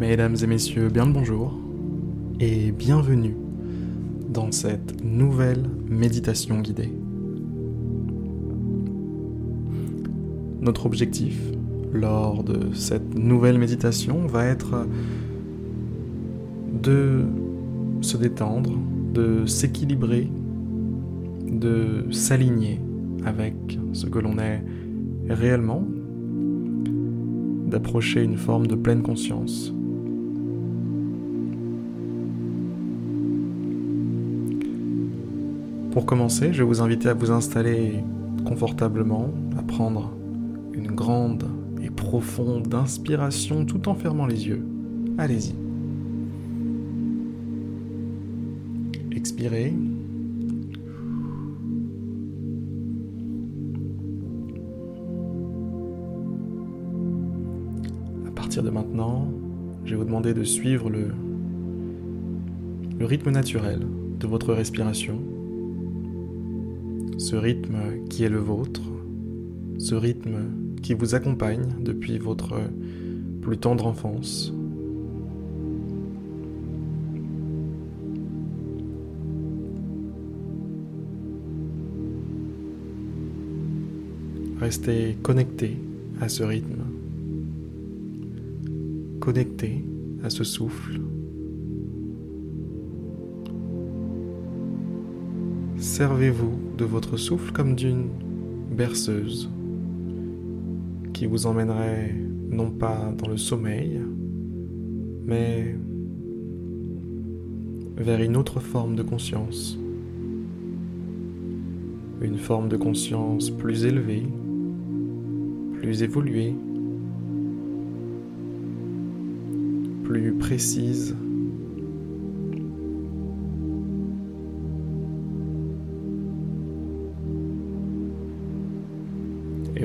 Mesdames et messieurs, bien le bonjour et bienvenue dans cette nouvelle méditation guidée. Notre objectif lors de cette nouvelle méditation va être de se détendre, de s'équilibrer, de s'aligner avec ce que l'on est réellement, d'approcher une forme de pleine conscience. Pour commencer, je vais vous inviter à vous installer confortablement, à prendre une grande et profonde inspiration tout en fermant les yeux. Allez-y. Expirez. À partir de maintenant, je vais vous demander de suivre le, le rythme naturel de votre respiration ce rythme qui est le vôtre, ce rythme qui vous accompagne depuis votre plus tendre enfance. Restez connecté à ce rythme, connecté à ce souffle. Servez-vous de votre souffle comme d'une berceuse qui vous emmènerait non pas dans le sommeil, mais vers une autre forme de conscience. Une forme de conscience plus élevée, plus évoluée, plus précise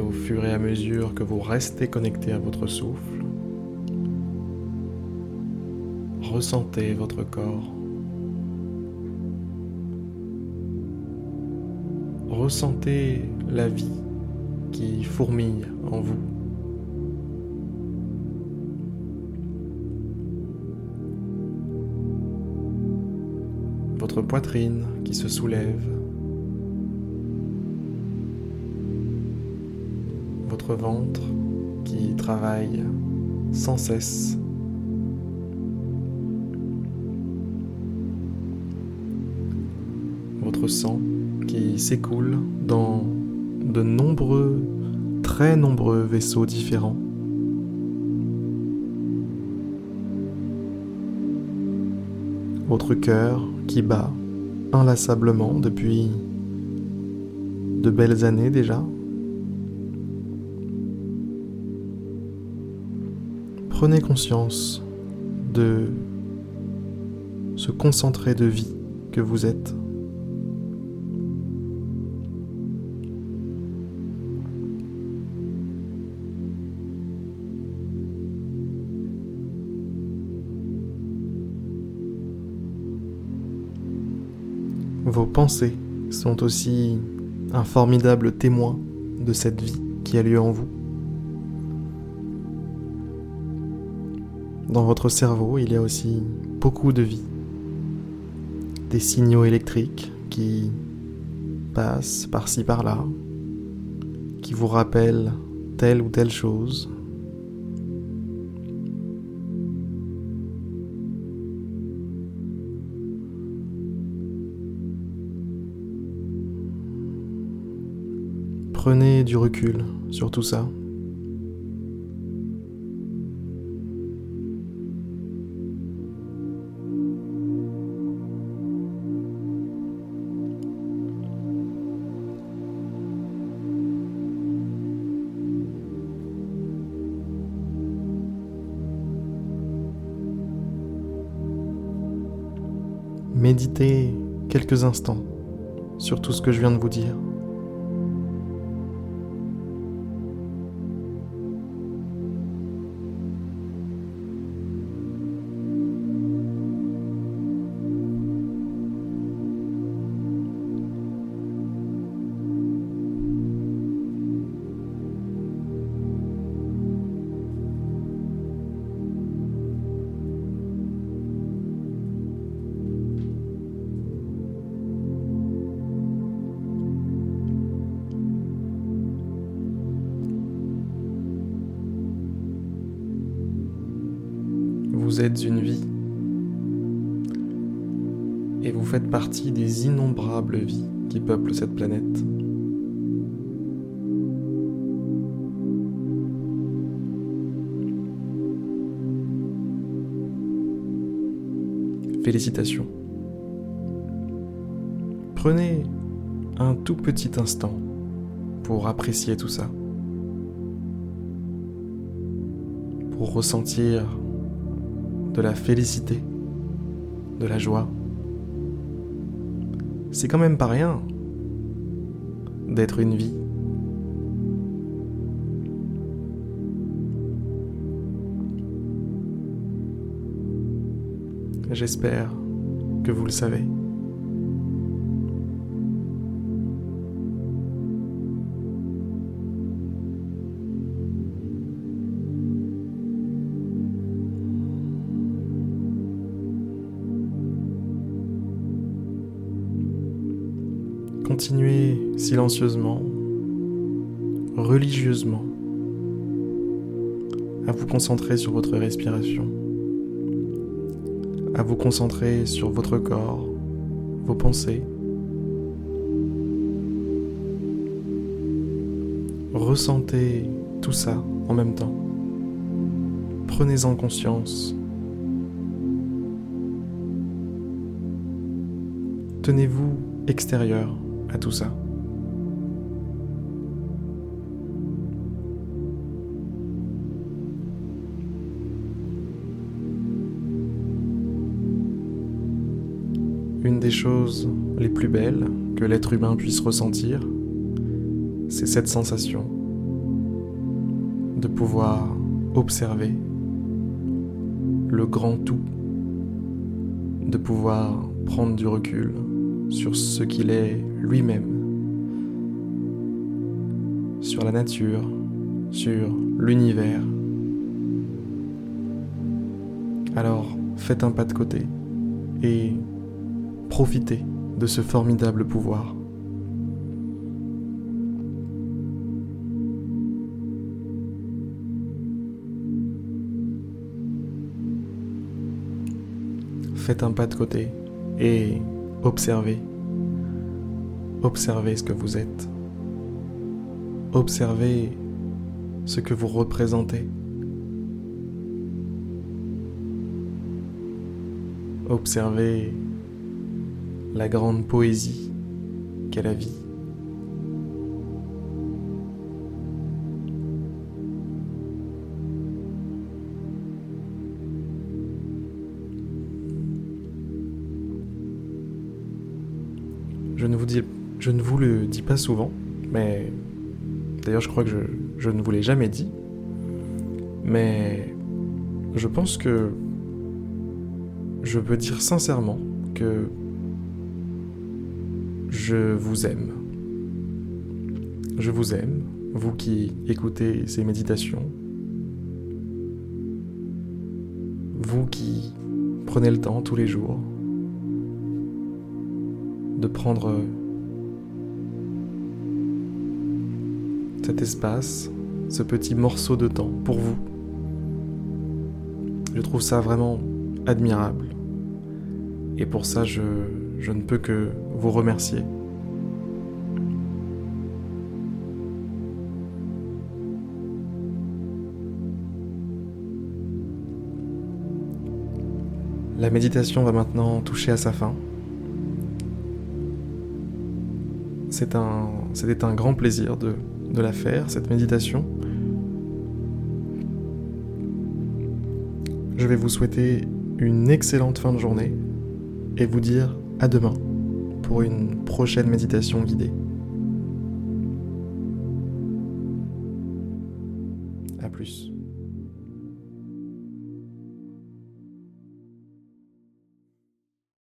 au fur et à mesure que vous restez connecté à votre souffle, ressentez votre corps. Ressentez la vie qui fourmille en vous. Votre poitrine qui se soulève. Votre ventre qui travaille sans cesse. Votre sang qui s'écoule dans de nombreux, très nombreux vaisseaux différents. Votre cœur qui bat inlassablement depuis de belles années déjà. Prenez conscience de ce concentré de vie que vous êtes. Vos pensées sont aussi un formidable témoin de cette vie qui a lieu en vous. Dans votre cerveau, il y a aussi beaucoup de vie. Des signaux électriques qui passent par-ci par-là, qui vous rappellent telle ou telle chose. Prenez du recul sur tout ça. Méditez quelques instants sur tout ce que je viens de vous dire. Vous êtes une vie. Et vous faites partie des innombrables vies qui peuplent cette planète. Félicitations. Prenez un tout petit instant pour apprécier tout ça. Pour ressentir de la félicité, de la joie. C'est quand même pas rien d'être une vie. J'espère que vous le savez. Continuez silencieusement, religieusement, à vous concentrer sur votre respiration, à vous concentrer sur votre corps, vos pensées. Ressentez tout ça en même temps. Prenez-en conscience. Tenez-vous extérieur tout ça. Une des choses les plus belles que l'être humain puisse ressentir, c'est cette sensation de pouvoir observer le grand tout, de pouvoir prendre du recul sur ce qu'il est lui-même, sur la nature, sur l'univers. Alors faites un pas de côté et profitez de ce formidable pouvoir. Faites un pas de côté et observez Observez ce que vous êtes. Observez ce que vous représentez. Observez la grande poésie qu'est la vie. Je ne vous dis je ne vous le dis pas souvent, mais d'ailleurs je crois que je, ne vous l'ai jamais dit, mais je pense que je peux dire sincèrement que je vous aime. Je vous aime, vous qui écoutez ces méditations, vous qui prenez le temps tous les jours de prendre cet espace, ce petit morceau de temps pour vous. Je trouve ça vraiment admirable. Et pour ça, je, je ne peux que vous remercier. La méditation va maintenant toucher à sa fin. C'était un grand plaisir de de la faire, cette méditation. Je vais vous souhaiter une excellente fin de journée et vous dire à demain pour une prochaine méditation guidée. A plus.